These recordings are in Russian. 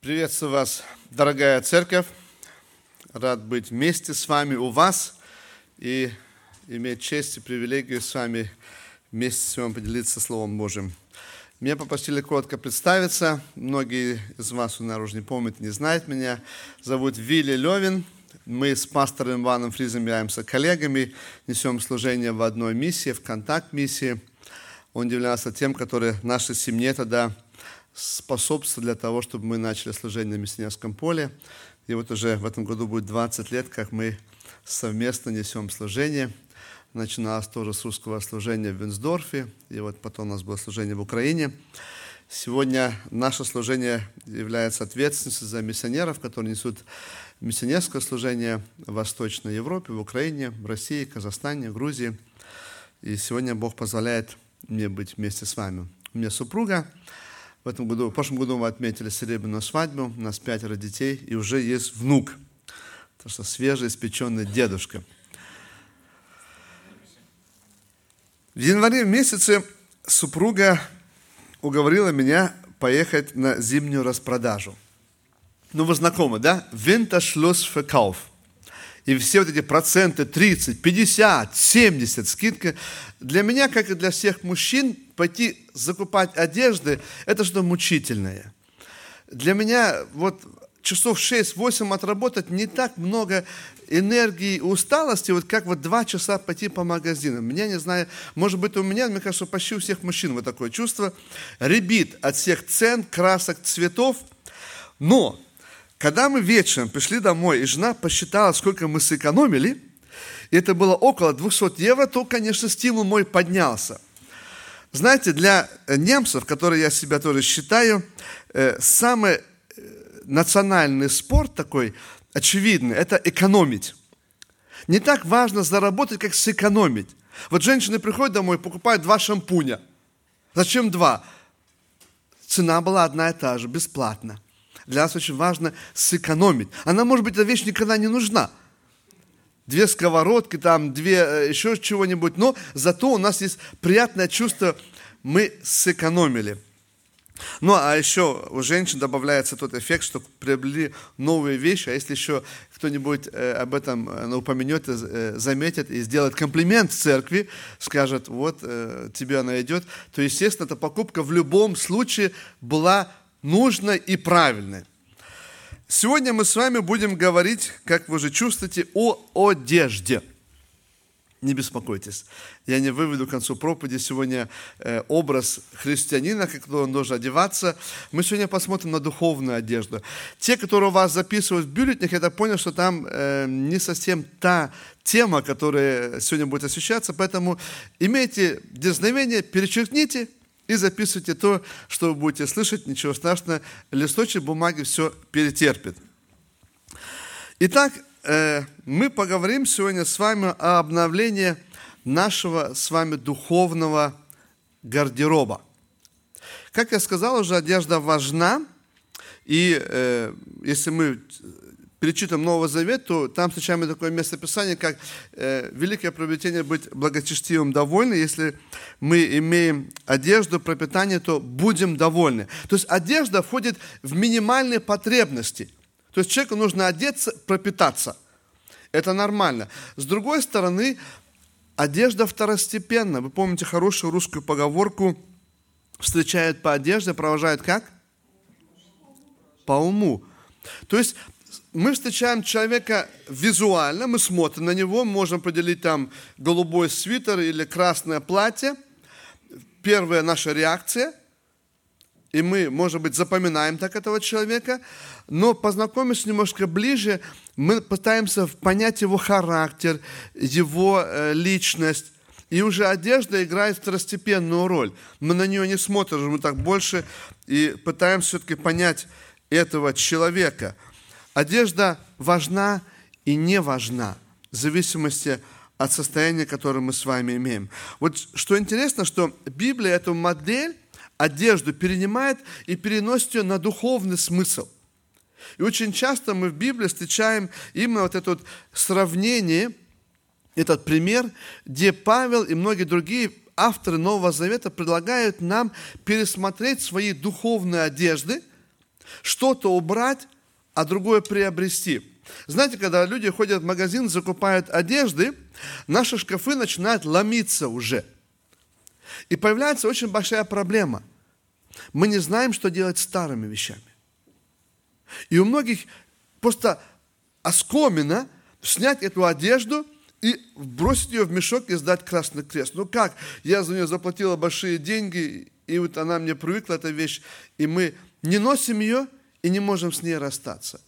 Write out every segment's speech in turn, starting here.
Приветствую вас, дорогая церковь. Рад быть вместе с вами у вас и иметь честь и привилегию с вами вместе с вами поделиться Словом Божьим. Меня попросили коротко представиться. Многие из вас, наружу не помнят, не знают меня. Зовут Вилли Левин. Мы с пастором Иваном Фризом являемся коллегами, несем служение в одной миссии, в контакт-миссии. Он являлся тем, который нашей семье тогда способствовал для того, чтобы мы начали служение на миссионерском поле. И вот уже в этом году будет 20 лет, как мы совместно несем служение. Начиналось тоже с русского служения в Винсдорфе, и вот потом у нас было служение в Украине. Сегодня наше служение является ответственностью за миссионеров, которые несут миссионерское служение в Восточной Европе, в Украине, в России, Казахстане, Грузии. И сегодня Бог позволяет мне быть вместе с вами. У меня супруга, в этом году, в прошлом году мы отметили серебряную свадьбу, у нас пятеро детей, и уже есть внук. Так что свежеиспеченный дедушка. В январе месяце супруга уговорила меня поехать на зимнюю распродажу. Ну, вы знакомы, да? Winterschlussverkauf. И все вот эти проценты 30, 50, 70 скидка. Для меня, как и для всех мужчин, пойти закупать одежды, это что мучительное. Для меня вот часов 6-8 отработать не так много энергии и усталости, вот как вот два часа пойти по магазинам. Меня, не знаю, может быть у меня, мне кажется, почти у всех мужчин вот такое чувство, ребит от всех цен, красок, цветов. Но когда мы вечером пришли домой, и жена посчитала, сколько мы сэкономили, и это было около 200 евро, то, конечно, стимул мой поднялся. Знаете, для немцев, которые я себя тоже считаю, э, самый э, национальный спорт такой очевидный – это экономить. Не так важно заработать, как сэкономить. Вот женщины приходят домой, покупают два шампуня. Зачем два? Цена была одна и та же, бесплатно. Для нас очень важно сэкономить. Она, может быть, эта вещь никогда не нужна. Две сковородки, там, две э, еще чего-нибудь. Но зато у нас есть приятное чувство, мы сэкономили. Ну, а еще у женщин добавляется тот эффект, что приобрели новые вещи, а если еще кто-нибудь э, об этом э, упомянет, заметит и сделает комплимент в церкви, скажет, вот, тебе она идет, то, естественно, эта покупка в любом случае была нужно и правильно. Сегодня мы с вами будем говорить, как вы уже чувствуете, о одежде. Не беспокойтесь, я не выведу к концу проповеди сегодня э, образ христианина, как он должен одеваться. Мы сегодня посмотрим на духовную одежду. Те, которые у вас записывают в бюллетнях, я так понял, что там э, не совсем та тема, которая сегодня будет освещаться, поэтому имейте дерзновение, перечеркните – и записывайте то, что вы будете слышать, ничего страшного, листочек бумаги все перетерпит. Итак, э, мы поговорим сегодня с вами о обновлении нашего с вами духовного гардероба. Как я сказал уже, одежда важна, и э, если мы перечитываем Новый Завет, то там встречаем такое местописание, как э, великое приобретение быть благочестивым довольны. Если мы имеем одежду, пропитание, то будем довольны. То есть одежда входит в минимальные потребности. То есть человеку нужно одеться, пропитаться. Это нормально. С другой стороны, одежда второстепенна. Вы помните хорошую русскую поговорку «встречают по одежде, провожают как?» По уму. То есть мы встречаем человека визуально, мы смотрим на него, можем определить там голубой свитер или красное платье. Первая наша реакция, и мы, может быть, запоминаем так этого человека, но познакомившись немножко ближе, мы пытаемся понять его характер, его э, личность, и уже одежда играет второстепенную роль. Мы на нее не смотрим, мы так больше и пытаемся все-таки понять этого человека – Одежда важна и не важна в зависимости от состояния, которое мы с вами имеем. Вот что интересно, что Библия эту модель, одежду перенимает и переносит ее на духовный смысл. И очень часто мы в Библии встречаем именно вот это вот сравнение, этот пример, где Павел и многие другие авторы Нового Завета предлагают нам пересмотреть свои духовные одежды – что-то убрать, а другое приобрести. Знаете, когда люди ходят в магазин, закупают одежды, наши шкафы начинают ломиться уже. И появляется очень большая проблема. Мы не знаем, что делать с старыми вещами. И у многих просто оскомина снять эту одежду и бросить ее в мешок и сдать Красный Крест. Ну как? Я за нее заплатила большие деньги, и вот она мне привыкла, эта вещь, и мы не носим ее и не можем с ней расстаться.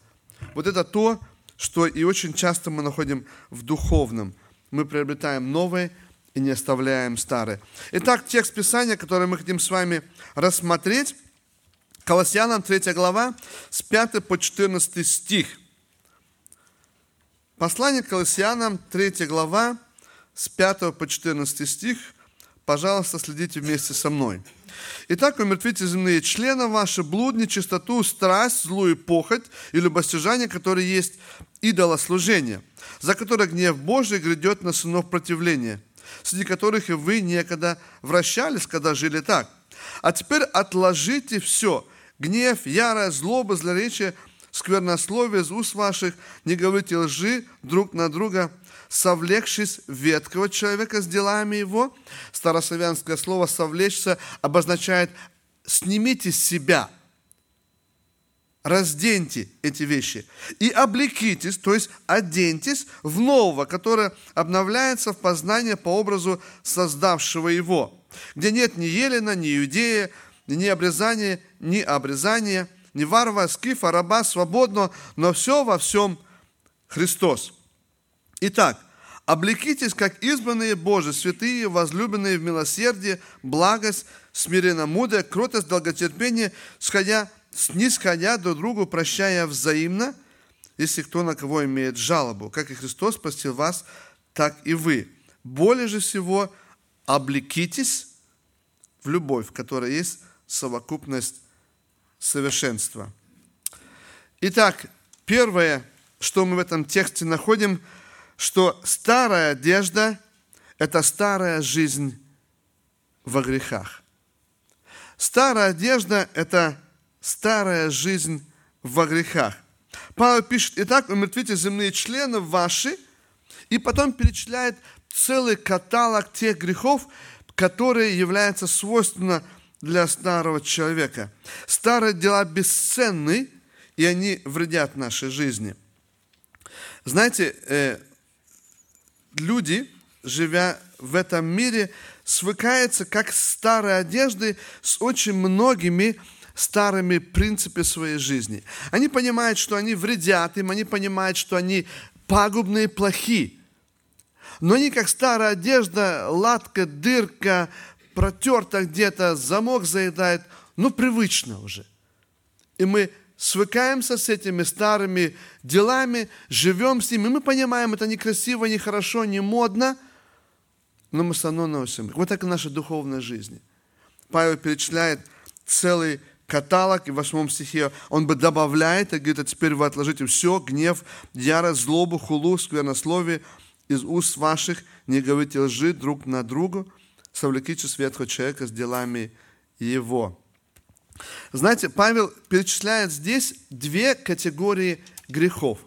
Вот это то, что и очень часто мы находим в духовном. Мы приобретаем новое и не оставляем старое. Итак, текст Писания, который мы хотим с вами рассмотреть, Колоссянам 3 глава, с 5 по 14 стих. Послание к Колоссянам 3 глава, с 5 по 14 стих. Пожалуйста, следите вместе со мной. Итак, умертвите земные члены ваши, блуд, нечистоту, страсть, злую похоть и любостяжание, которые есть идолослужение, за которое гнев Божий грядет на сынов противления, среди которых и вы некогда вращались, когда жили так. А теперь отложите все – гнев, ярость, злоба, злоречие, сквернословие из уст ваших, не говорите лжи друг на друга – совлекшись веткого человека с делами его. Старославянское слово «совлечься» обозначает «снимите с себя», разденьте эти вещи и облекитесь, то есть оденьтесь в нового, которое обновляется в познание по образу создавшего его, где нет ни Елена, ни Иудея, ни обрезания, ни обрезания, ни варвара, скифа, раба, свободного, но все во всем Христос. Итак, облекитесь, как избранные Божии, святые, возлюбленные в милосердие, благость, смиренно-мудрое, кротость, долготерпение, сходя, снисходя друг другу, прощая взаимно, если кто на кого имеет жалобу. Как и Христос спасил вас, так и вы. Более же всего облекитесь в любовь, в которой есть совокупность совершенства. Итак, первое, что мы в этом тексте находим – что старая одежда – это старая жизнь во грехах. Старая одежда – это старая жизнь во грехах. Павел пишет, итак, умертвите земные члены ваши, и потом перечисляет целый каталог тех грехов, которые являются свойственны для старого человека. Старые дела бесценны, и они вредят нашей жизни. Знаете, э, люди, живя в этом мире, свыкаются как с старой с очень многими старыми принципами своей жизни. Они понимают, что они вредят им, они понимают, что они пагубные, плохие. Но они как старая одежда, латка, дырка, протерта где-то, замок заедает, ну, привычно уже. И мы свыкаемся с этими старыми делами, живем с ними. Мы понимаем, это некрасиво, нехорошо, не модно, но мы все равно носим. Вот так и наша духовная жизнь. Павел перечисляет целый каталог, и в восьмом стихе он бы добавляет, и говорит, а теперь вы отложите все, гнев, ярость, злобу, хулу, сквернословие из уст ваших, не говорите лжи друг на другу, совлеките светлого человека с делами его. Знаете, Павел перечисляет здесь две категории грехов.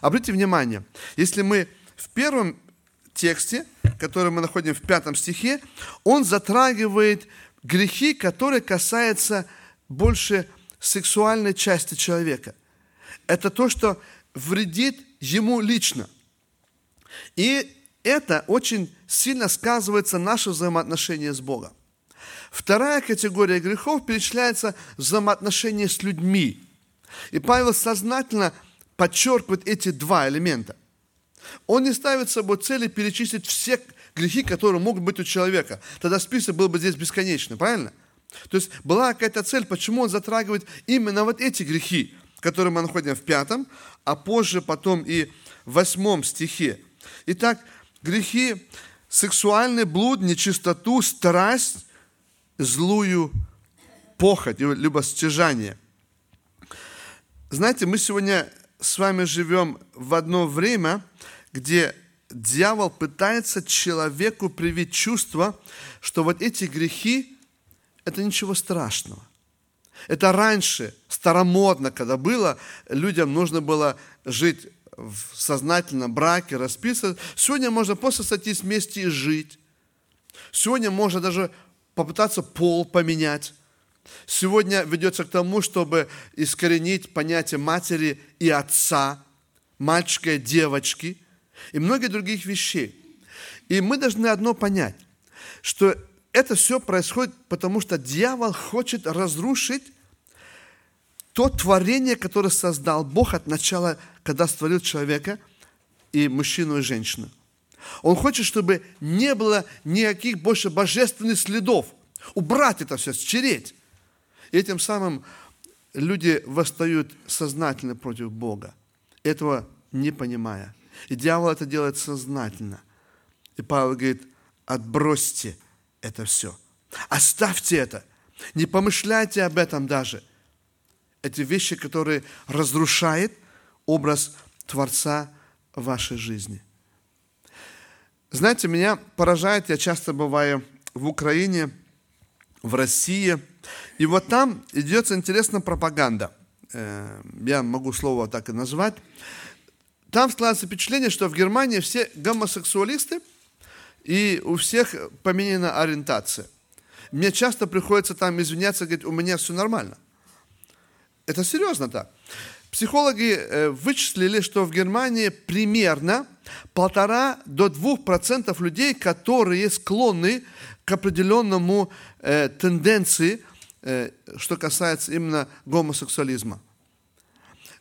Обратите внимание, если мы в первом тексте, который мы находим в пятом стихе, он затрагивает грехи, которые касаются больше сексуальной части человека. Это то, что вредит ему лично. И это очень сильно сказывается на наше взаимоотношение с Богом. Вторая категория грехов перечисляется взаимоотношения с людьми. И Павел сознательно подчеркивает эти два элемента. Он не ставит собой цели перечислить все грехи, которые могут быть у человека. Тогда список был бы здесь бесконечный, правильно? То есть была какая-то цель, почему он затрагивает именно вот эти грехи, которые мы находим в пятом, а позже потом и в восьмом стихе. Итак, грехи сексуальный блуд, нечистоту, страсть, злую похоть, либо стяжание. Знаете, мы сегодня с вами живем в одно время, где дьявол пытается человеку привить чувство, что вот эти грехи – это ничего страшного. Это раньше, старомодно, когда было, людям нужно было жить в сознательном браке, расписывать. Сегодня можно просто сойтись вместе и жить. Сегодня можно даже попытаться пол поменять. Сегодня ведется к тому, чтобы искоренить понятие матери и отца, мальчика и девочки и многие других вещей. И мы должны одно понять, что это все происходит, потому что дьявол хочет разрушить то творение, которое создал Бог от начала, когда створил человека и мужчину и женщину. Он хочет, чтобы не было никаких больше божественных следов. Убрать это все, стереть. И этим самым люди восстают сознательно против Бога, этого не понимая. И дьявол это делает сознательно. И Павел говорит, отбросьте это все. Оставьте это. Не помышляйте об этом даже. Эти вещи, которые разрушают образ Творца в вашей жизни. Знаете, меня поражает, я часто бываю в Украине, в России, и вот там идет интересная пропаганда. Э, я могу слово так и назвать. Там складывается впечатление, что в Германии все гомосексуалисты, и у всех поменена ориентация. Мне часто приходится там извиняться, говорить, у меня все нормально. Это серьезно так. Психологи э, вычислили, что в Германии примерно полтора до двух процентов людей, которые склонны к определенному э, тенденции, э, что касается именно гомосексуализма.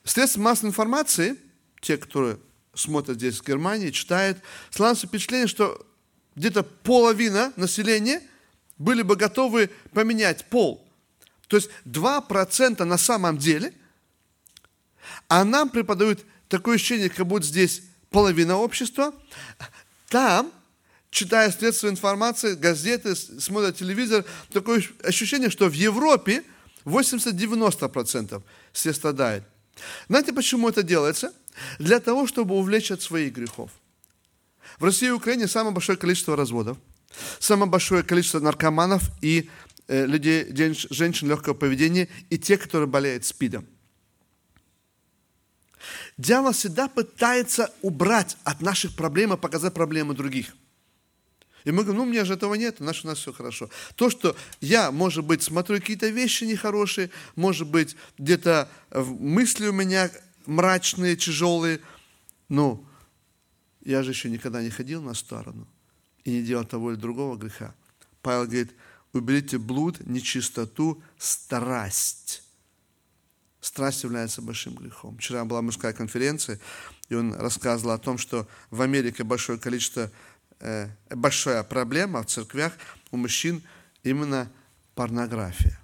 Средства массовой информации, те, которые смотрят здесь в Германии, читают, складывается впечатление, что где-то половина населения были бы готовы поменять пол. То есть 2% на самом деле, а нам преподают такое ощущение, как будто здесь половина общества. Там, читая средства информации, газеты, смотря телевизор, такое ощущение, что в Европе 80-90% все страдают. Знаете, почему это делается? Для того, чтобы увлечь от своих грехов. В России и Украине самое большое количество разводов, самое большое количество наркоманов и э, людей, женщин легкого поведения, и те, которые болеют СПИДом. Дьявол всегда пытается убрать от наших проблем и показать проблемы других. И мы говорим, ну, у меня же этого нет, значит, у нас все хорошо. То, что я, может быть, смотрю какие-то вещи нехорошие, может быть, где-то мысли у меня мрачные, тяжелые, ну, я же еще никогда не ходил на сторону и не делал того или другого греха. Павел говорит, уберите блуд, нечистоту, страсть. Страсть является большим грехом. Вчера была мужская конференция, и он рассказывал о том, что в Америке большое количество, э, большая проблема в церквях у мужчин именно порнография.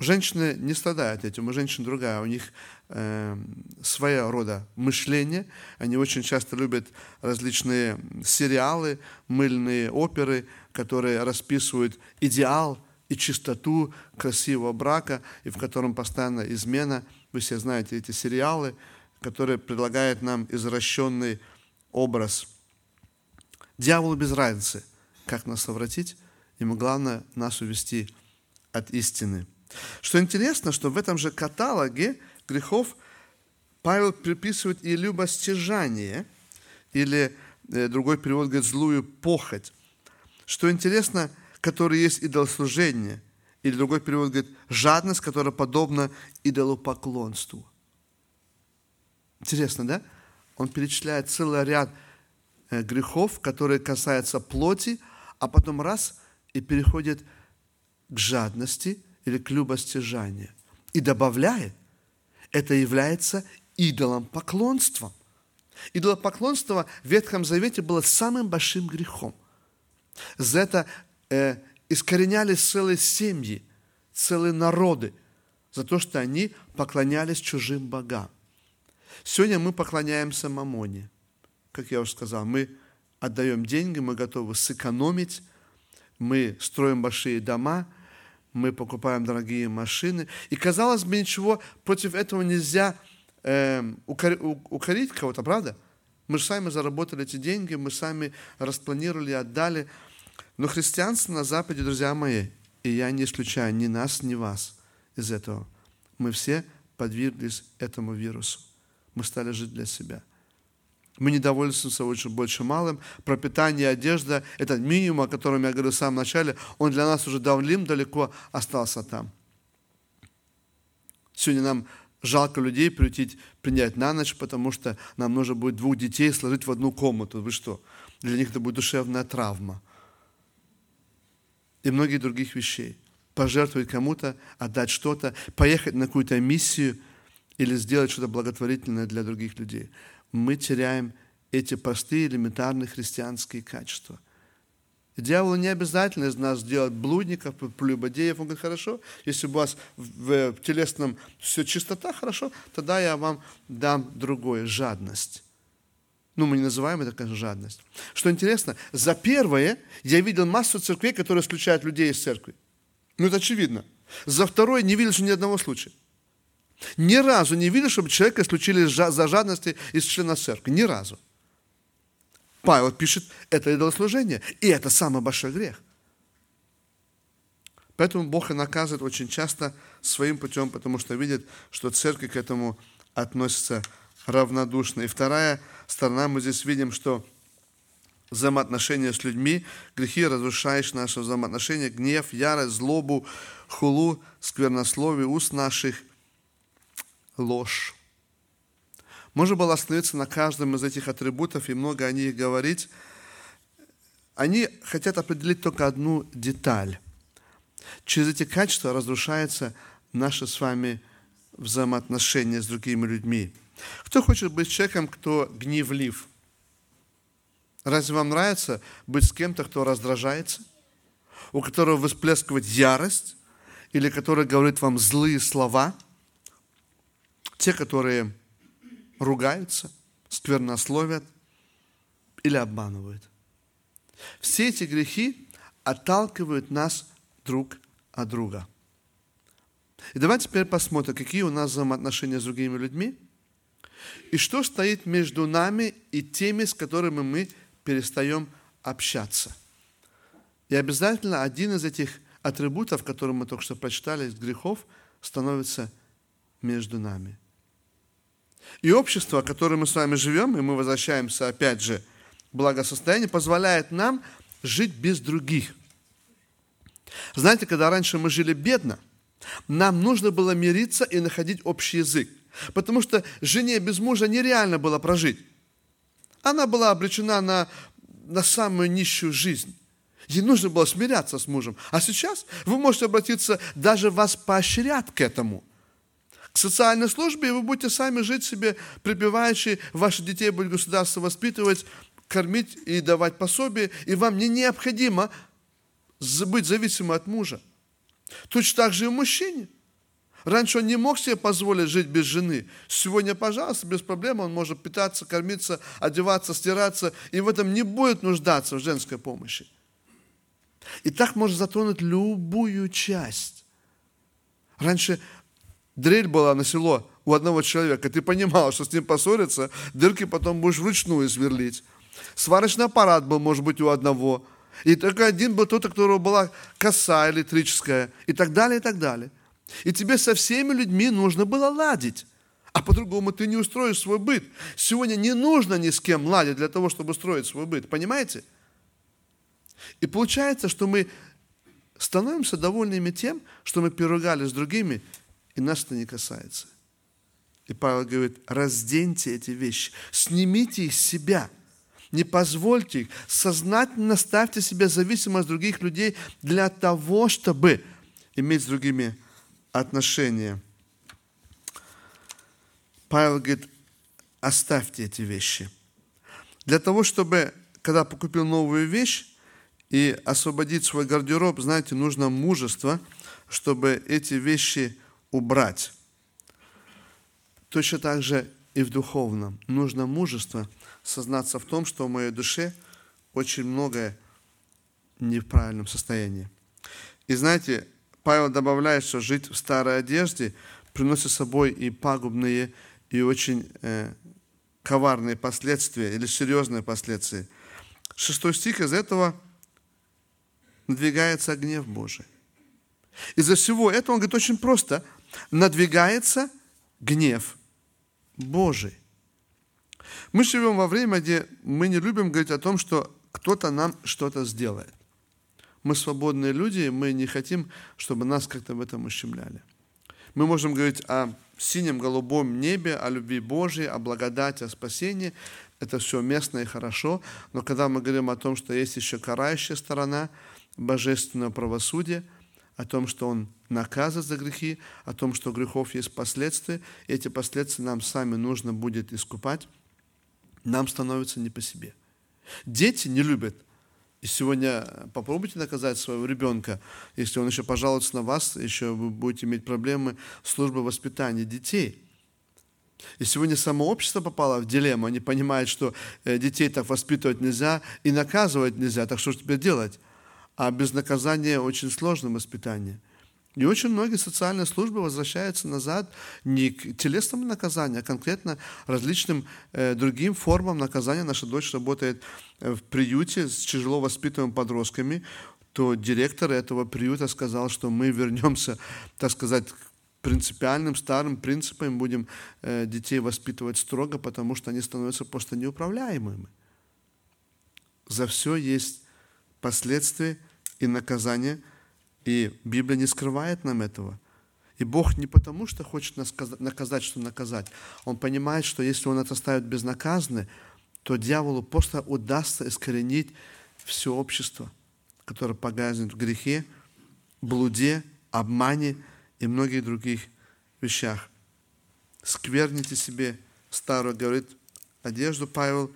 Женщины не страдают этим, у женщин другая, у них э, своя рода мышление. Они очень часто любят различные сериалы, мыльные оперы, которые расписывают идеал и чистоту красивого брака, и в котором постоянно измена. Вы все знаете эти сериалы, которые предлагают нам извращенный образ. Дьяволу без разницы, как нас совратить, ему главное нас увести от истины. Что интересно, что в этом же каталоге грехов Павел приписывает и любостяжание, или э, другой перевод говорит злую похоть. Что интересно, который есть идолослужение, или другой перевод говорит жадность, которая подобна идолопоклонству. Интересно, да? Он перечисляет целый ряд э, грехов, которые касаются плоти, а потом раз и переходит к жадности – или к любостяжанию. И добавляет, это является идолом поклонством. Идолопоклонство в Ветхом Завете было самым большим грехом. За это э, искоренялись целые семьи, целые народы, за то, что они поклонялись чужим богам. Сегодня мы поклоняемся Мамоне. Как я уже сказал, мы отдаем деньги, мы готовы сэкономить, мы строим большие дома – мы покупаем дорогие машины. И, казалось бы, ничего против этого нельзя э, укорить кого-то, правда? Мы же сами заработали эти деньги, мы сами распланировали, отдали. Но христианство на Западе, друзья мои, и я не исключаю ни нас, ни вас, из этого. Мы все подверглись этому вирусу. Мы стали жить для себя. Мы недовольствуемся очень больше малым. Пропитание, одежда, этот минимум, о котором я говорил в самом начале, он для нас уже давным далеко остался там. Сегодня нам жалко людей приютить, принять на ночь, потому что нам нужно будет двух детей сложить в одну комнату. Вы что? Для них это будет душевная травма. И многих других вещей. Пожертвовать кому-то, отдать что-то, поехать на какую-то миссию или сделать что-то благотворительное для других людей. Мы теряем эти простые, элементарные христианские качества – Дьяволу не обязательно из нас делать блудников, прелюбодеев. Он говорит, хорошо, если у вас в телесном все чистота, хорошо, тогда я вам дам другое, жадность. Ну, мы не называем это, конечно, жадность. Что интересно, за первое я видел массу церквей, которые исключают людей из церкви. Ну, это очевидно. За второе не видел ни одного случая. Ни разу не видел, чтобы человека исключили за жадности из члена церкви. Ни разу. Павел пишет, это идолослужение, и это самый большой грех. Поэтому Бог и наказывает очень часто своим путем, потому что видит, что церковь к этому относится равнодушно. И вторая сторона, мы здесь видим, что взаимоотношения с людьми, грехи разрушаешь наши взаимоотношения, гнев, ярость, злобу, хулу, сквернословие, уст наших, ложь. Можно было остановиться на каждом из этих атрибутов и много о них говорить. Они хотят определить только одну деталь. Через эти качества разрушается наше с вами взаимоотношения с другими людьми. Кто хочет быть человеком, кто гневлив? Разве вам нравится быть с кем-то, кто раздражается? У которого восплескивает ярость? Или который говорит вам злые слова? Те, которые ругаются, сквернословят или обманывают. Все эти грехи отталкивают нас друг от друга. И давайте теперь посмотрим, какие у нас взаимоотношения с другими людьми, и что стоит между нами и теми, с которыми мы перестаем общаться. И обязательно один из этих атрибутов, которые мы только что прочитали, из грехов, становится между нами – и общество, в котором мы с вами живем, и мы возвращаемся опять же к благосостоянию, позволяет нам жить без других. Знаете, когда раньше мы жили бедно, нам нужно было мириться и находить общий язык. Потому что жене без мужа нереально было прожить. Она была обречена на, на самую нищую жизнь. Ей нужно было смиряться с мужем. А сейчас вы можете обратиться, даже вас поощрят к этому социальной службе, и вы будете сами жить себе припевающие, ваших детей будет государство воспитывать, кормить и давать пособие, и вам не необходимо быть зависимым от мужа. Точно так же и мужчине. Раньше он не мог себе позволить жить без жены. Сегодня, пожалуйста, без проблем он может питаться, кормиться, одеваться, стираться, и в этом не будет нуждаться в женской помощи. И так можно затронуть любую часть. Раньше дрель была на село у одного человека, ты понимал, что с ним поссориться, дырки потом будешь вручную сверлить. Сварочный аппарат был, может быть, у одного. И только один был тот, у которого была коса электрическая, и так далее, и так далее. И тебе со всеми людьми нужно было ладить. А по-другому ты не устроишь свой быт. Сегодня не нужно ни с кем ладить для того, чтобы устроить свой быт. Понимаете? И получается, что мы становимся довольными тем, что мы переругались с другими и нас это не касается. И Павел говорит, разденьте эти вещи, снимите их с себя, не позвольте их, сознательно ставьте себя зависимым от других людей для того, чтобы иметь с другими отношения. Павел говорит, оставьте эти вещи. Для того, чтобы, когда покупил новую вещь и освободить свой гардероб, знаете, нужно мужество, чтобы эти вещи убрать. Точно так же и в духовном. Нужно мужество сознаться в том, что в моей душе очень многое не в правильном состоянии. И знаете, Павел добавляет, что жить в старой одежде приносит с собой и пагубные, и очень э, коварные последствия, или серьезные последствия. Шестой стих из этого надвигается гнев Божий. Из-за всего этого, он говорит очень просто, надвигается гнев Божий. Мы живем во время, где мы не любим говорить о том, что кто-то нам что-то сделает. Мы свободные люди, мы не хотим, чтобы нас как-то в этом ущемляли. Мы можем говорить о синем голубом небе, о любви Божьей, о благодати, о спасении. Это все местно и хорошо. Но когда мы говорим о том, что есть еще карающая сторона божественного правосудия, о том, что Он наказывает за грехи, о том, что грехов есть последствия, эти последствия нам сами нужно будет искупать, нам становится не по себе. Дети не любят и сегодня попробуйте наказать своего ребенка, если он еще пожалуется на вас, еще вы будете иметь проблемы с службой воспитания детей. И сегодня само общество попало в дилемму. Они понимают, что э, детей так воспитывать нельзя и наказывать нельзя. Так что же теперь делать? А без наказания очень сложно воспитание. И очень многие социальные службы возвращаются назад не к телесному наказанию, а конкретно различным э, другим формам наказания. Наша дочь работает в приюте с тяжело воспитанными подростками, то директор этого приюта сказал, что мы вернемся, так сказать, принципиальным старым принципам, будем э, детей воспитывать строго, потому что они становятся просто неуправляемыми. За все есть последствия и наказания – и Библия не скрывает нам этого. И Бог не потому, что хочет нас наказать, что наказать. Он понимает, что если Он это оставит безнаказанно, то дьяволу просто удастся искоренить все общество, которое погазнет в грехе, блуде, обмане и многих других вещах. Скверните себе старую, говорит, одежду Павел,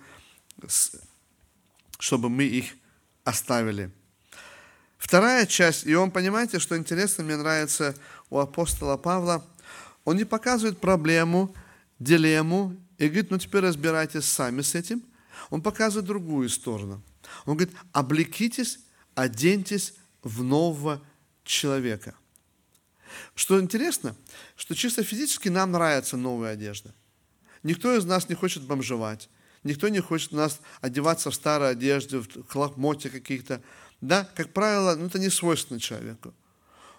чтобы мы их оставили. Вторая часть, и он, понимаете, что интересно, мне нравится у апостола Павла, он не показывает проблему, дилемму, и говорит, ну теперь разбирайтесь сами с этим. Он показывает другую сторону. Он говорит, облекитесь, оденьтесь в нового человека. Что интересно, что чисто физически нам нравится новая одежда. Никто из нас не хочет бомжевать. Никто не хочет у нас одеваться в старой одежде, в хлопмоте каких-то. Да, как правило, ну, это не свойственно человеку.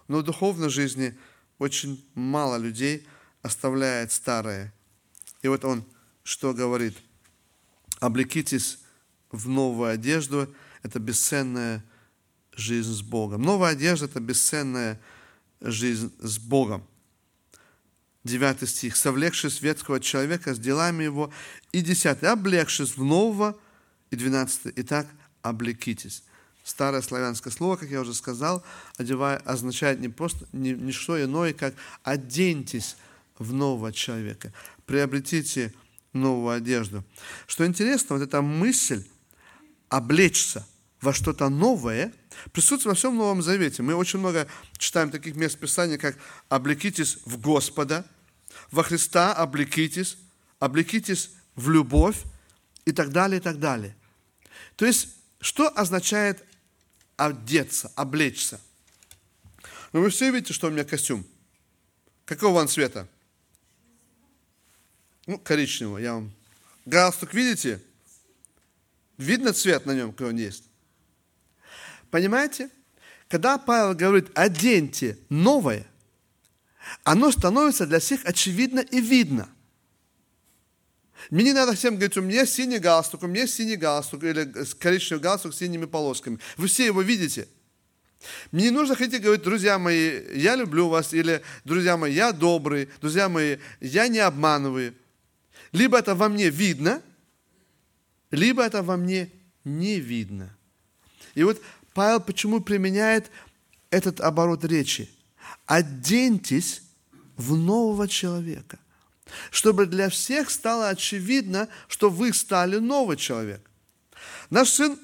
Но в духовной жизни очень мало людей оставляет старое. И вот он что говорит? Облекитесь в новую одежду. Это бесценная жизнь с Богом. Новая одежда – это бесценная жизнь с Богом. Девятый стих. «Совлекшись ветского человека с делами его». И десятый. «Облегшись в нового». И двенадцатый. «Итак, облекитесь». Старое славянское слово, как я уже сказал, одевая, означает не просто не, не что иное, как оденьтесь в нового человека, приобретите новую одежду. Что интересно, вот эта мысль облечься во что-то новое присутствует во всем Новом Завете. Мы очень много читаем таких мест Писания, как «облекитесь в Господа», «во Христа облекитесь», «облекитесь в любовь» и так далее, и так далее. То есть, что означает одеться, облечься. Но вы все видите, что у меня костюм. Какого он цвета? Ну, коричневого, я вам. Галстук видите? Видно цвет на нем, какой он есть? Понимаете? Когда Павел говорит, оденьте новое, оно становится для всех очевидно и видно. Мне не надо всем говорить, у меня синий галстук, у меня синий галстук, или коричневый галстук с синими полосками. Вы все его видите. Мне не нужно хотите говорить, друзья мои, я люблю вас, или, друзья мои, я добрый, друзья мои, я не обманываю. Либо это во мне видно, либо это во мне не видно. И вот Павел почему применяет этот оборот речи? Оденьтесь в нового человека чтобы для всех стало очевидно, что вы стали новый человек. Наш сын,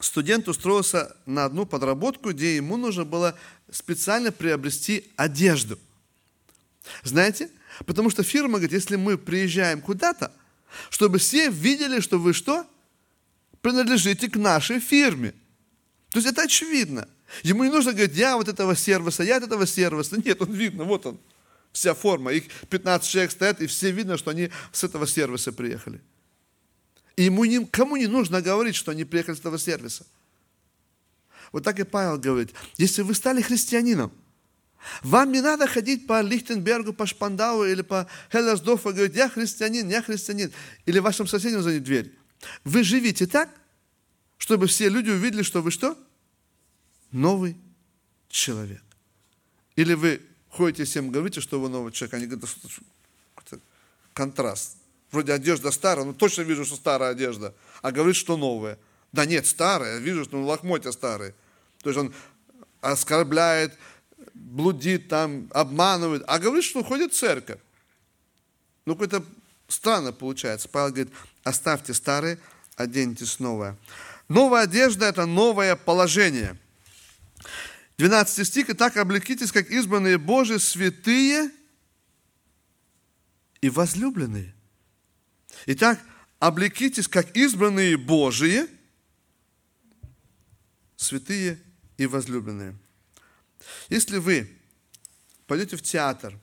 студент, устроился на одну подработку, где ему нужно было специально приобрести одежду. Знаете? Потому что фирма говорит, если мы приезжаем куда-то, чтобы все видели, что вы что? Принадлежите к нашей фирме. То есть это очевидно. Ему не нужно говорить, я вот этого сервиса, я от этого сервиса. Нет, он видно, вот он вся форма. Их 15 человек стоят, и все видно, что они с этого сервиса приехали. И ему никому не нужно говорить, что они приехали с этого сервиса. Вот так и Павел говорит, если вы стали христианином, Вам не надо ходить по Лихтенбергу, по Шпандау или по Хеллерсдорфу и говорить, я христианин, я христианин. Или вашим соседям звонить дверь. Вы живите так, чтобы все люди увидели, что вы что? Новый человек. Или вы ходите всем говорите, что вы новый человек. Они говорят, что это контраст. Вроде одежда старая, но точно вижу, что старая одежда. А говорит, что новая. Да нет, старая, вижу, что лохмотья старые. То есть он оскорбляет, блудит там, обманывает, а говорит, что ходит в церковь. Ну, какое-то странно получается. Павел говорит, оставьте старые, оденьтесь новое. Новая одежда – это новое положение. 12 стих. «Итак, облекитесь, как избранные Божии, святые и возлюбленные». Итак, облекитесь, как избранные Божии, святые и возлюбленные. Если вы пойдете в театр,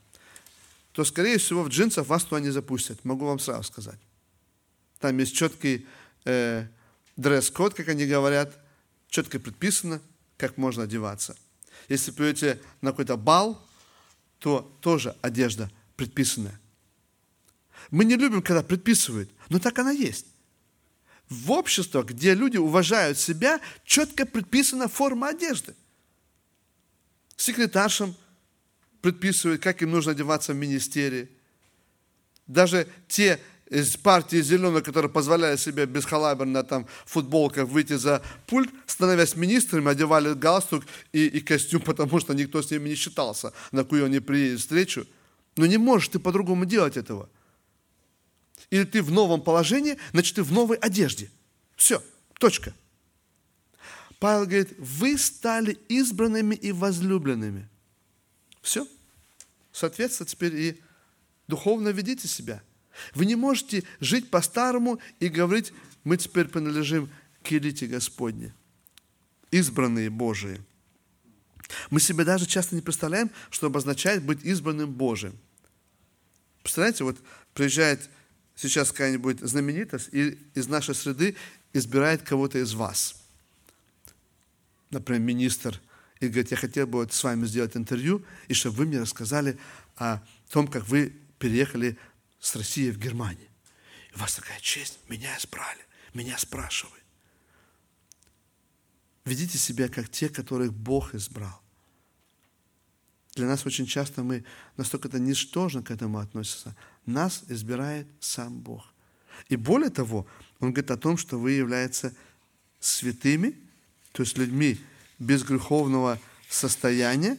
то, скорее всего, в джинсах вас туда не запустят. Могу вам сразу сказать. Там есть четкий э, дресс-код, как они говорят, четко предписано, как можно одеваться. Если пойдете на какой-то бал, то тоже одежда предписанная. Мы не любим, когда предписывают, но так она есть. В обществах, где люди уважают себя, четко предписана форма одежды. Секретаршам предписывают, как им нужно одеваться в министерии. Даже те из партии зеленых, которые позволяли себе бесхалаберно там в футболках выйти за пульт, становясь министрами, одевали галстук и, и костюм, потому что никто с ними не считался, на какую они приедут встречу. Но не можешь ты по-другому делать этого. Или ты в новом положении, значит, ты в новой одежде. Все, точка. Павел говорит, вы стали избранными и возлюбленными. Все. Соответственно, теперь и духовно ведите себя. Вы не можете жить по-старому и говорить, мы теперь принадлежим к элите Господне. Избранные Божии. Мы себе даже часто не представляем, что обозначает быть избранным Божиим. Представляете, вот приезжает сейчас какая-нибудь знаменитость и из нашей среды избирает кого-то из вас. Например, министр, и говорит, я хотел бы вот с вами сделать интервью, и чтобы вы мне рассказали о том, как вы переехали с России в Германию. И у вас такая честь, меня избрали, меня спрашивают. Ведите себя как те, которых Бог избрал. Для нас очень часто мы настолько это ничтожно к этому относимся. Нас избирает сам Бог. И более того, он говорит о том, что вы являетесь святыми, то есть людьми без греховного состояния,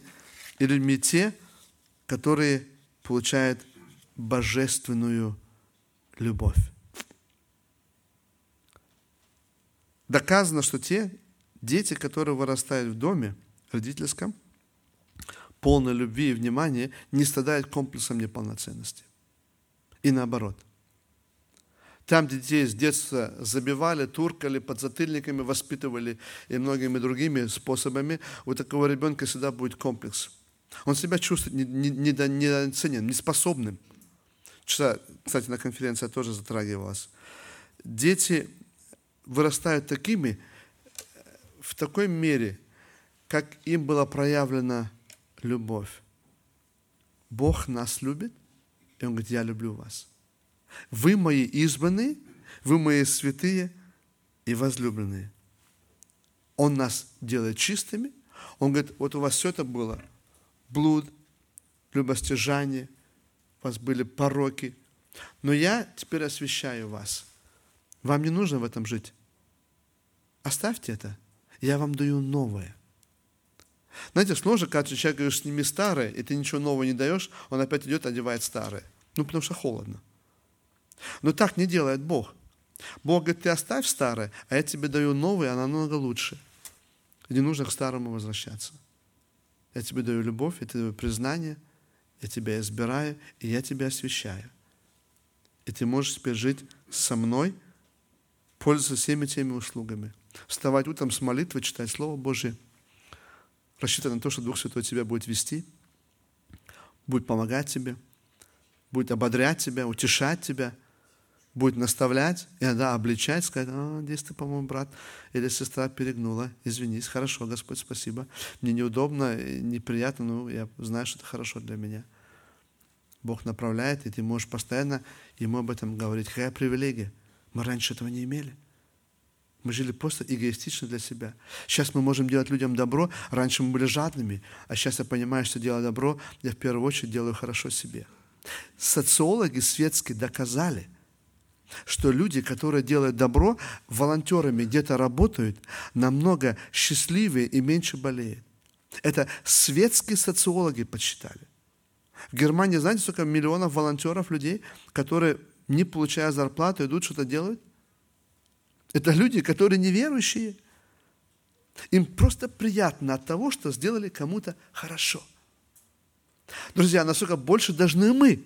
и людьми те, которые получают божественную любовь. Доказано, что те дети, которые вырастают в доме родительском – полной любви и внимания, не страдает комплексом неполноценности. И наоборот. Там детей с детства забивали, туркали, подзатыльниками воспитывали и многими другими способами, у такого ребенка всегда будет комплекс. Он себя чувствует недооценен, неспособным. Кстати, на конференции тоже затрагивалось. Дети вырастают такими, в такой мере, как им было проявлено любовь. Бог нас любит, и Он говорит, я люблю вас. Вы мои избранные, вы мои святые и возлюбленные. Он нас делает чистыми. Он говорит, вот у вас все это было. Блуд, любостяжание, у вас были пороки. Но я теперь освящаю вас. Вам не нужно в этом жить. Оставьте это. Я вам даю новое – знаете, сложно, когда человек говорит, сними старое, и ты ничего нового не даешь, он опять идет, одевает старое. Ну, потому что холодно. Но так не делает Бог. Бог говорит, ты оставь старое, а я тебе даю новое, оно намного лучше. Не нужно к старому возвращаться. Я тебе даю любовь, я тебе даю признание, я тебя избираю, и я тебя освящаю. И ты можешь теперь жить со мной, пользоваться всеми теми услугами. Вставать утром с молитвой, читать Слово Божие – рассчитывай на то, что Дух Святой тебя будет вести, будет помогать тебе, будет ободрять тебя, утешать тебя, будет наставлять, иногда обличать, сказать, а, здесь ты, по-моему, брат или сестра перегнула, извинись, хорошо, Господь, спасибо. Мне неудобно, неприятно, но я знаю, что это хорошо для меня. Бог направляет, и ты можешь постоянно ему об этом говорить. Какая привилегия. Мы раньше этого не имели. Мы жили просто эгоистично для себя. Сейчас мы можем делать людям добро. Раньше мы были жадными, а сейчас я понимаю, что делать добро, я в первую очередь делаю хорошо себе. Социологи светские доказали, что люди, которые делают добро, волонтерами где-то работают, намного счастливее и меньше болеют. Это светские социологи подсчитали. В Германии, знаете, сколько миллионов волонтеров, людей, которые, не получая зарплату, идут что-то делают? Это люди, которые неверующие. Им просто приятно от того, что сделали кому-то хорошо. Друзья, насколько больше должны мы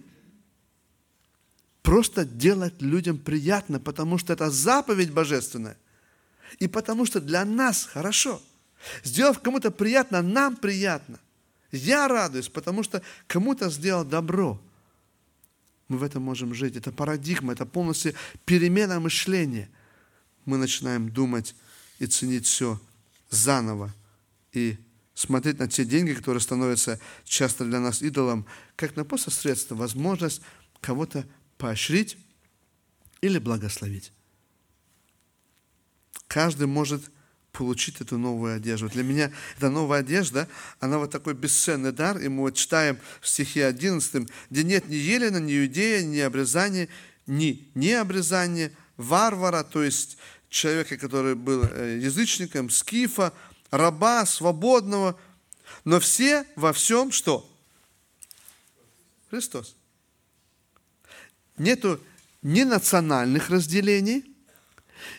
просто делать людям приятно, потому что это заповедь божественная. И потому что для нас хорошо. Сделав кому-то приятно, нам приятно. Я радуюсь, потому что кому-то сделал добро. Мы в этом можем жить. Это парадигма, это полностью перемена мышления. Мы начинаем думать и ценить все заново. И смотреть на те деньги, которые становятся часто для нас идолом, как на просто средство, возможность кого-то поощрить или благословить. Каждый может получить эту новую одежду. Для меня эта новая одежда, она вот такой бесценный дар, и мы вот читаем в стихе 11, где нет ни елена, ни иудея, ни обрезания, ни необрезания, варвара, то есть человека, который был э, язычником, скифа, раба, свободного, но все во всем что? Христос нету ни национальных разделений,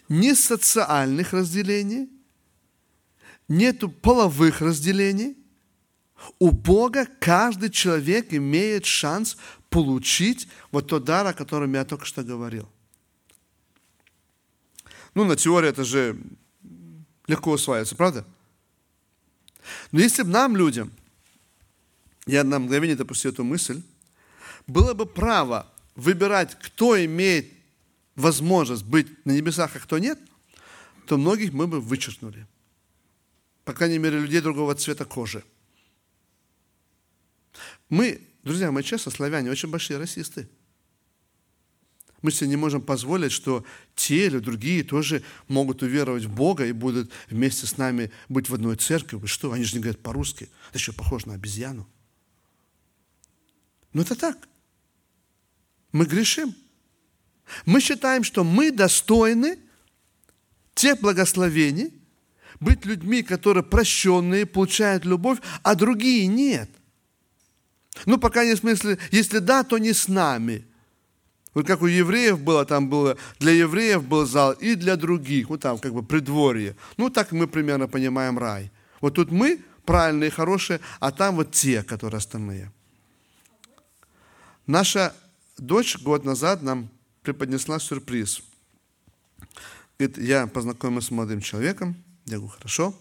ни социальных разделений, нету половых разделений. У Бога каждый человек имеет шанс получить вот тот дар, о котором я только что говорил. Ну, на теории это же легко усваивается, правда? Но если бы нам, людям, я на мгновение допустил эту мысль, было бы право выбирать, кто имеет возможность быть на небесах, а кто нет, то многих мы бы вычеркнули. По крайней мере, людей другого цвета кожи. Мы, друзья, мы честно, славяне, очень большие расисты. Мы себе не можем позволить, что те или другие тоже могут уверовать в Бога и будут вместе с нами быть в одной церкви. Вы что, они же не говорят по-русски. Это еще похоже на обезьяну. Но это так. Мы грешим. Мы считаем, что мы достойны тех благословений, быть людьми, которые прощенные, получают любовь, а другие нет. Ну, пока не в смысле, если да, то не с нами. Вот как у евреев было, там было, для евреев был зал и для других, вот там как бы придворье. Ну, так мы примерно понимаем рай. Вот тут мы правильные, хорошие, а там вот те, которые остальные. Наша дочь год назад нам преподнесла сюрприз. Говорит, я познакомился с молодым человеком. Я говорю, хорошо.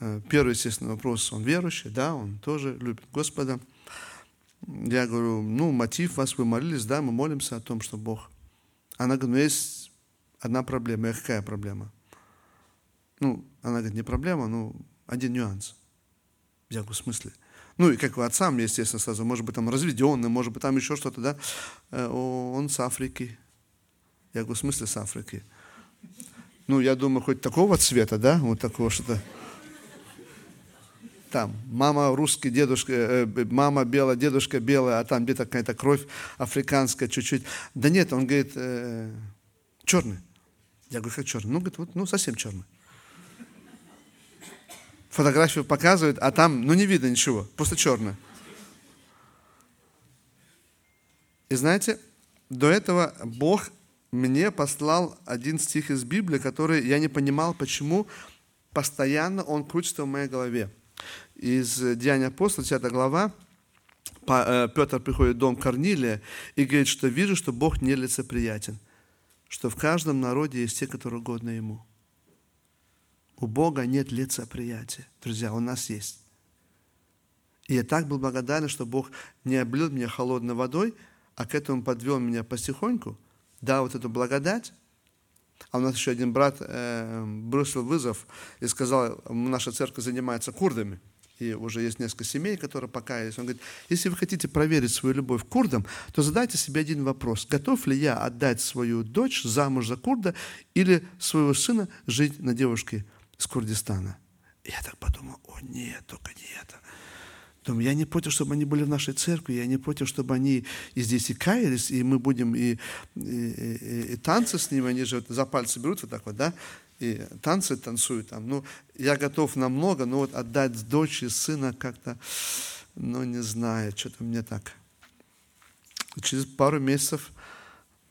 Э, первый, естественно, вопрос, он верующий, да, он тоже любит Господа. Я говорю, ну, мотив вас, вы молились, да, мы молимся о том, что Бог. Она говорит, ну, есть одна проблема. Я какая проблема? Ну, она говорит, не проблема, ну, один нюанс. Я говорю, в смысле? Ну, и как у отца мне, естественно, сразу, может быть, там разведенный, может быть, там еще что-то, да. Э, он с Африки. Я говорю, в смысле с Африки? Ну, я думаю, хоть такого цвета, да, вот такого что-то. Там, мама русский, дедушка, э, мама белая, дедушка белая, а там где-то какая-то кровь африканская чуть-чуть. Да нет, он говорит, э, черный. Я говорю, как черный? Ну, говорит, вот, ну, совсем черный фотографию показывают, а там, ну, не видно ничего, просто черное. И знаете, до этого Бог мне послал один стих из Библии, который я не понимал, почему постоянно он крутится в моей голове. Из Деяния апостола, 10 глава, э, Петр приходит в дом Корнилия и говорит, что вижу, что Бог не лицеприятен, что в каждом народе есть те, которые угодны Ему. У Бога нет лицеприятия. Друзья, у нас есть. И я так был благодарен, что Бог не облил меня холодной водой, а к этому подвел меня потихоньку, дал вот эту благодать, а у нас еще один брат э, бросил вызов и сказал, наша церковь занимается курдами, и уже есть несколько семей, которые покаялись. Он говорит, если вы хотите проверить свою любовь к курдам, то задайте себе один вопрос. Готов ли я отдать свою дочь замуж за курда или своего сына жить на девушке из Курдистана? я так подумал, о нет, только не это. Думаю, я не против, чтобы они были в нашей церкви, я не против, чтобы они и здесь и каялись, и мы будем и, и, и, и танцы с ними, они же за пальцы берут вот так вот, да, и танцы танцуют там. Ну, я готов на много, но вот отдать дочь и сына как-то, ну, не знаю, что-то мне так. Через пару месяцев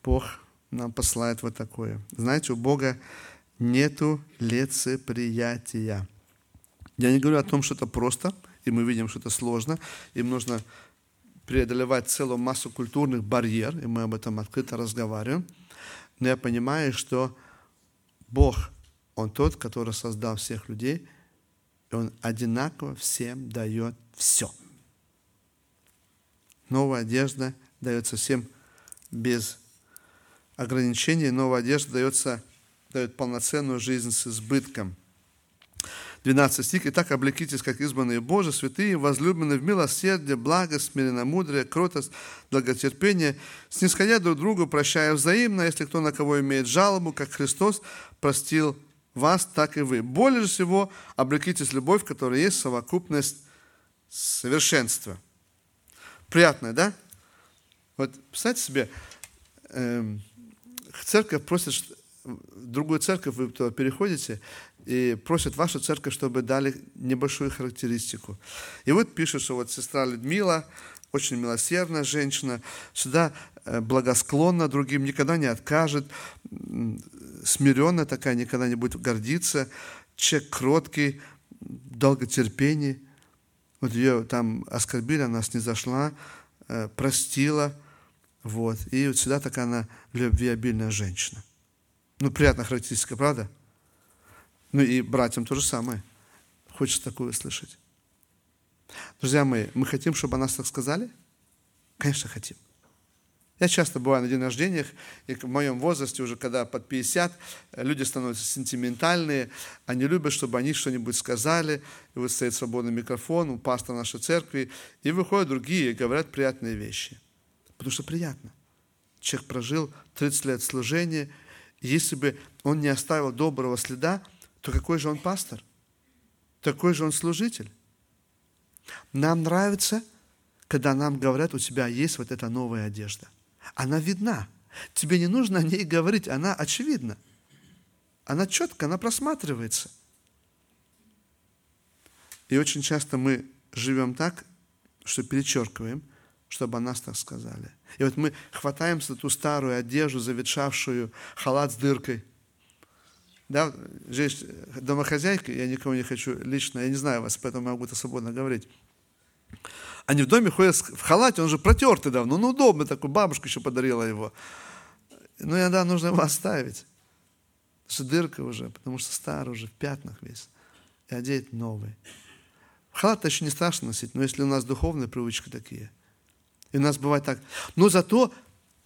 Бог нам посылает вот такое. Знаете, у Бога нету лицеприятия. Я не говорю о том, что это просто – и мы видим, что это сложно. Им нужно преодолевать целую массу культурных барьеров, и мы об этом открыто разговариваем. Но я понимаю, что Бог, Он тот, который создал всех людей, и Он одинаково всем дает все. Новая одежда дается всем без ограничений. Новая одежда дается, дает полноценную жизнь с избытком – 12 стих. «Итак, облекитесь, как избранные Божии, святые, возлюбленные в милосердие, благо, смиренномудрие, кротость, благотерпение, снисходя друг другу, прощая взаимно, если кто на кого имеет жалобу, как Христос простил вас, так и вы. Более всего облекитесь любовь, которая есть совокупность совершенства». Приятно, да? Вот представьте себе, эм, церковь просит, в другую церковь вы туда переходите, и просят вашу церковь, чтобы дали небольшую характеристику. И вот пишет, что вот сестра Людмила, очень милосердная женщина, всегда э, благосклонна другим, никогда не откажет, смиренная такая, никогда не будет гордиться, человек кроткий, долготерпение. Вот ее там оскорбили, она не зашла, э, простила. Вот. И вот всегда такая она любвеобильная женщина. Ну, приятная характеристика, правда? Ну и братьям то же самое. Хочется такое слышать. Друзья мои, мы хотим, чтобы о нас так сказали? Конечно, хотим. Я часто бываю на день рождениях, и в моем возрасте, уже когда под 50, люди становятся сентиментальные, они любят, чтобы они что-нибудь сказали, и вот стоит свободный микрофон у пастора нашей церкви, и выходят другие и говорят приятные вещи. Потому что приятно. Человек прожил 30 лет служения, если бы он не оставил доброго следа, то какой же он пастор? Такой же он служитель. Нам нравится, когда нам говорят, у тебя есть вот эта новая одежда. Она видна. Тебе не нужно о ней говорить, она очевидна. Она четко, она просматривается. И очень часто мы живем так, что перечеркиваем, чтобы о нас так сказали. И вот мы хватаемся за ту старую одежду, заветшавшую, халат с дыркой – да, здесь домохозяйка, я никого не хочу лично, я не знаю вас, поэтому могу это свободно говорить. Они в доме ходят в халате, он же протертый давно, ну удобно такой, бабушка еще подарила его. Но иногда нужно его оставить. Потому что дырка уже, потому что старый уже, в пятнах весь. И одеть новый. Халат еще не страшно носить, но если у нас духовные привычки такие. И у нас бывает так. Но зато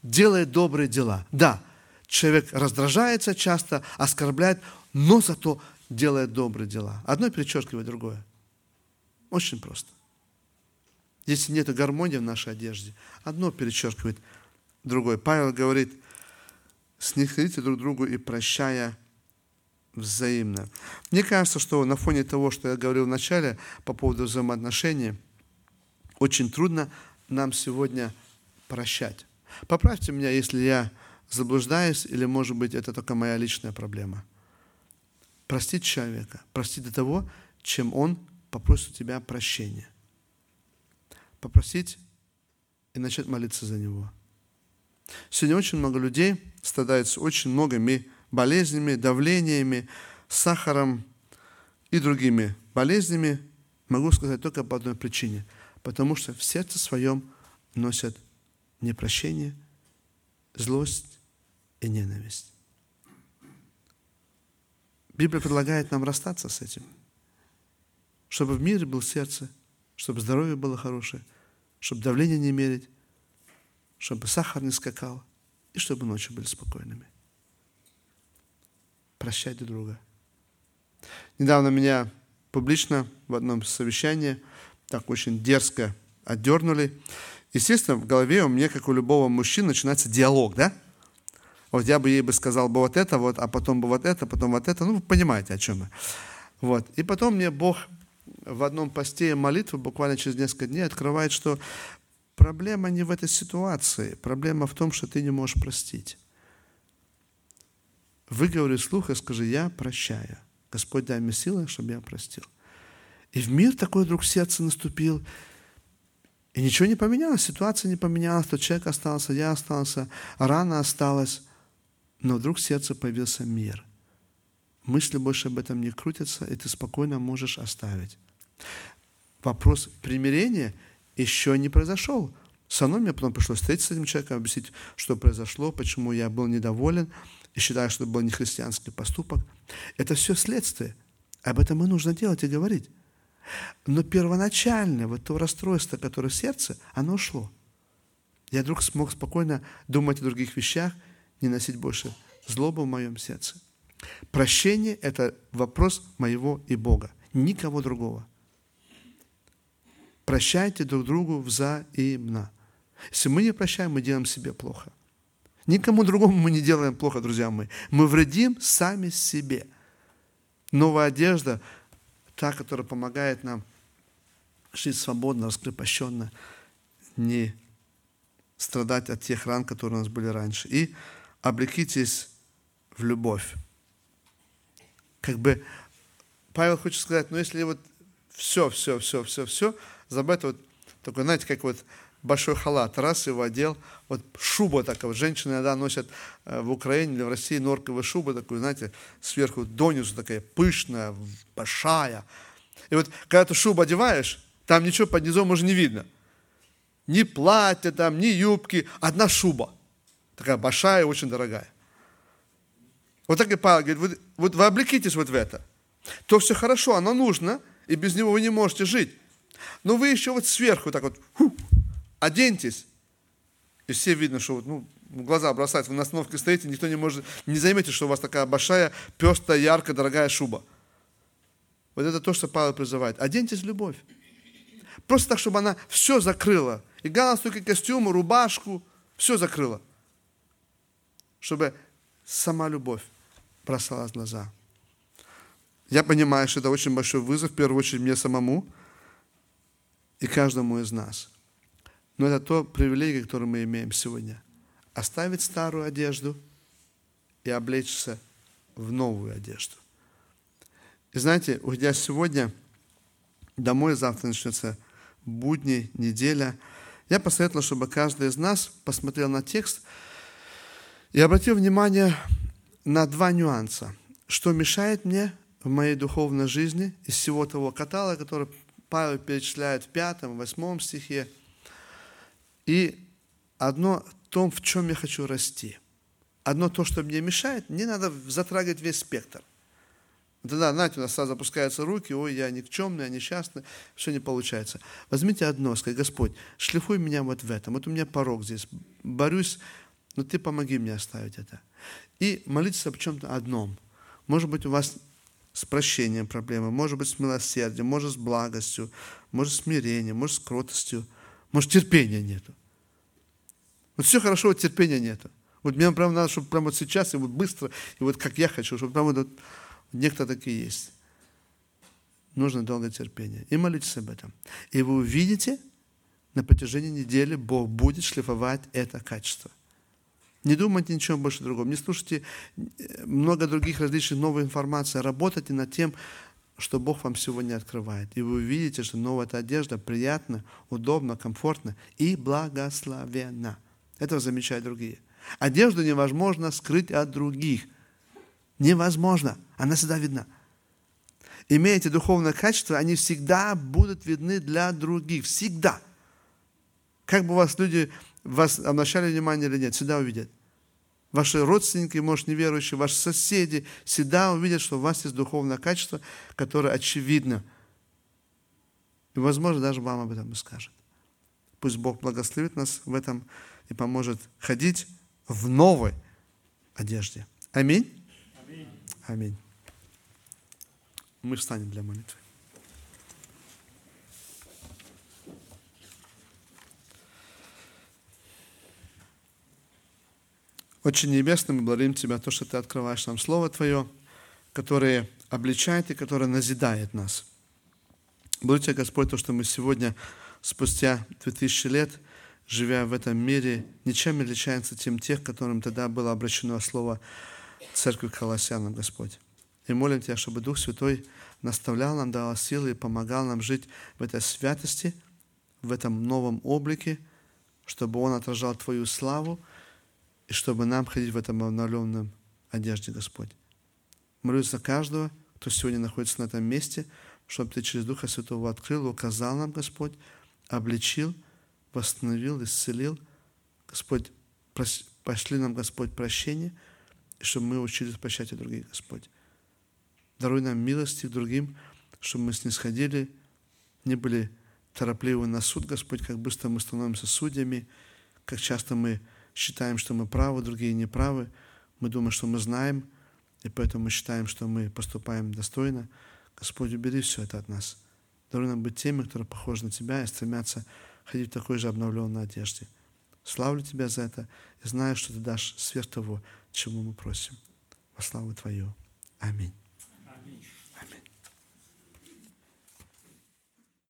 делает добрые дела. Да, человек раздражается часто, оскорбляет, но зато делает добрые дела. Одно перечеркивает другое. Очень просто. Если нет гармонии в нашей одежде, одно перечеркивает другое. Павел говорит, снисходите друг другу и прощая взаимно. Мне кажется, что на фоне того, что я говорил в начале по поводу взаимоотношений, очень трудно нам сегодня прощать. Поправьте меня, если я заблуждаюсь, или, может быть, это только моя личная проблема. Простить человека, простить до того, чем он попросит у тебя прощения. Попросить и начать молиться за него. Сегодня очень много людей страдают с очень многими болезнями, давлениями, сахаром и другими болезнями. Могу сказать только по одной причине. Потому что в сердце своем носят непрощение, злость, и ненависть. Библия предлагает нам расстаться с этим, чтобы в мире было сердце, чтобы здоровье было хорошее, чтобы давление не мерить, чтобы сахар не скакал, и чтобы ночи были спокойными. Прощайте друга. Недавно меня публично в одном совещании так очень дерзко отдернули. Естественно, в голове у меня, как у любого мужчины, начинается диалог, да? Вот я бы ей бы сказал бы вот это, вот, а потом бы вот это, потом вот это. Ну, вы понимаете, о чем я. Вот. И потом мне Бог в одном посте молитвы буквально через несколько дней открывает, что проблема не в этой ситуации, проблема в том, что ты не можешь простить. Выговори слух и скажи, я прощаю. Господь, дай мне силы, чтобы я простил. И в мир такой вдруг сердце наступил, и ничего не поменялось, ситуация не поменялась, тот человек остался, я остался, рана осталась. Но вдруг в сердце появился мир. Мысли больше об этом не крутятся, и ты спокойно можешь оставить. Вопрос примирения еще не произошел. Со мной мне потом пришлось встретиться с этим человеком, объяснить, что произошло, почему я был недоволен и считаю, что это был нехристианский поступок. Это все следствие. Об этом и нужно делать и говорить. Но первоначальное вот то расстройство, которое в сердце, оно ушло. Я вдруг смог спокойно думать о других вещах, не носить больше злобы в моем сердце. Прощение – это вопрос моего и Бога, никого другого. Прощайте друг другу взаимно. Если мы не прощаем, мы делаем себе плохо. Никому другому мы не делаем плохо, друзья мои. Мы вредим сами себе. Новая одежда, та, которая помогает нам жить свободно, раскрепощенно, не страдать от тех ран, которые у нас были раньше. И облекитесь в любовь. Как бы Павел хочет сказать, ну если вот все, все, все, все, все, забыть вот такой, знаете, как вот большой халат, раз его одел, вот шуба такая, вот женщины иногда носят э, в Украине или в России норковую шубу такую, знаете, сверху донизу такая пышная, большая. И вот когда ты шубу одеваешь, там ничего под низом уже не видно. Ни платья там, ни юбки, одна шуба. Такая большая очень дорогая. Вот так и Павел говорит, вот, вот вы облекитесь вот в это. То все хорошо, оно нужно, и без него вы не можете жить. Но вы еще вот сверху так вот, фу, оденьтесь. И все видно, что ну, глаза бросают, вы на остановке стоите, никто не может, не заметит, что у вас такая большая, пестая, яркая, дорогая шуба. Вот это то, что Павел призывает. Оденьтесь в любовь. Просто так, чтобы она все закрыла. И галстук, и костюм, и рубашку, все закрыла. Чтобы сама любовь бросалась в глаза. Я понимаю, что это очень большой вызов, в первую очередь мне самому и каждому из нас – но это то привилегия, которое мы имеем сегодня. Оставить старую одежду и облечься в новую одежду. И знаете, уйдя сегодня домой, завтра начнется будни, неделя, я посоветовал, чтобы каждый из нас посмотрел на текст и обратил внимание на два нюанса. Что мешает мне в моей духовной жизни из всего того каталога, который Павел перечисляет в пятом, восьмом стихе – и одно в том, в чем я хочу расти. Одно то, что мне мешает, мне надо затрагивать весь спектр. Тогда, знаете, у нас сразу запускаются руки, ой, я никчемный, я несчастный, все не получается. Возьмите одно, скажите, Господь, шлифуй меня вот в этом, вот у меня порог здесь, борюсь, но Ты помоги мне оставить это. И молитесь об чем-то одном. Может быть, у вас с прощением проблемы, может быть, с милосердием, может, с благостью, может, с смирением, может, с кротостью, может, терпения нету. Вот все хорошо, вот терпения нету. Вот мне прямо надо, чтобы прямо вот сейчас, и вот быстро, и вот как я хочу, чтобы прямо вот, некто такие есть. Нужно долгое терпение. И молитесь об этом. И вы увидите, на протяжении недели Бог будет шлифовать это качество. Не думайте ничего больше другого. Не слушайте э, много других различных новой информации. Работайте над тем, что Бог вам сегодня открывает. И вы увидите, что новая эта одежда приятна, удобна, комфортна и благословенна. Этого замечают другие. Одежду невозможно скрыть от других. Невозможно. Она всегда видна. Имея эти духовные качества, они всегда будут видны для других. Всегда. Как бы вас люди вас обращали внимание или нет, всегда увидят. Ваши родственники, может, неверующие, ваши соседи всегда увидят, что у вас есть духовное качество, которое очевидно. И, возможно, даже вам об этом и скажет. Пусть Бог благословит нас в этом и поможет ходить в новой одежде. Аминь. Аминь. Мы встанем для молитвы. Очень небесный, мы благодарим Тебя, то, что Ты открываешь нам Слово Твое, которое обличает и которое назидает нас. Благодарю Тебя, Господь, то, что мы сегодня, спустя 2000 лет, живя в этом мире, ничем не отличаемся тем тех, которым тогда было обращено Слово Церкви Колоссянам, Господь. И молим Тебя, чтобы Дух Святой наставлял нам, давал силы и помогал нам жить в этой святости, в этом новом облике, чтобы Он отражал Твою славу, и чтобы нам ходить в этом обновленном одежде, Господь. Молюсь за каждого, кто сегодня находится на этом месте, чтобы Ты через Духа Святого открыл, указал нам, Господь, обличил, восстановил, исцелил. Господь, пошли нам, Господь, прощение, и чтобы мы учились прощать и других, Господь. Даруй нам милости к другим, чтобы мы снисходили, не были торопливы на суд, Господь, как быстро мы становимся судьями, как часто мы считаем, что мы правы, другие не правы. Мы думаем, что мы знаем, и поэтому мы считаем, что мы поступаем достойно. Господь, убери все это от нас. Даруй нам быть теми, которые похожи на Тебя и стремятся ходить в такой же обновленной одежде. Славлю Тебя за это и знаю, что Ты дашь сверх того, чему мы просим. Во славу Твою. Аминь.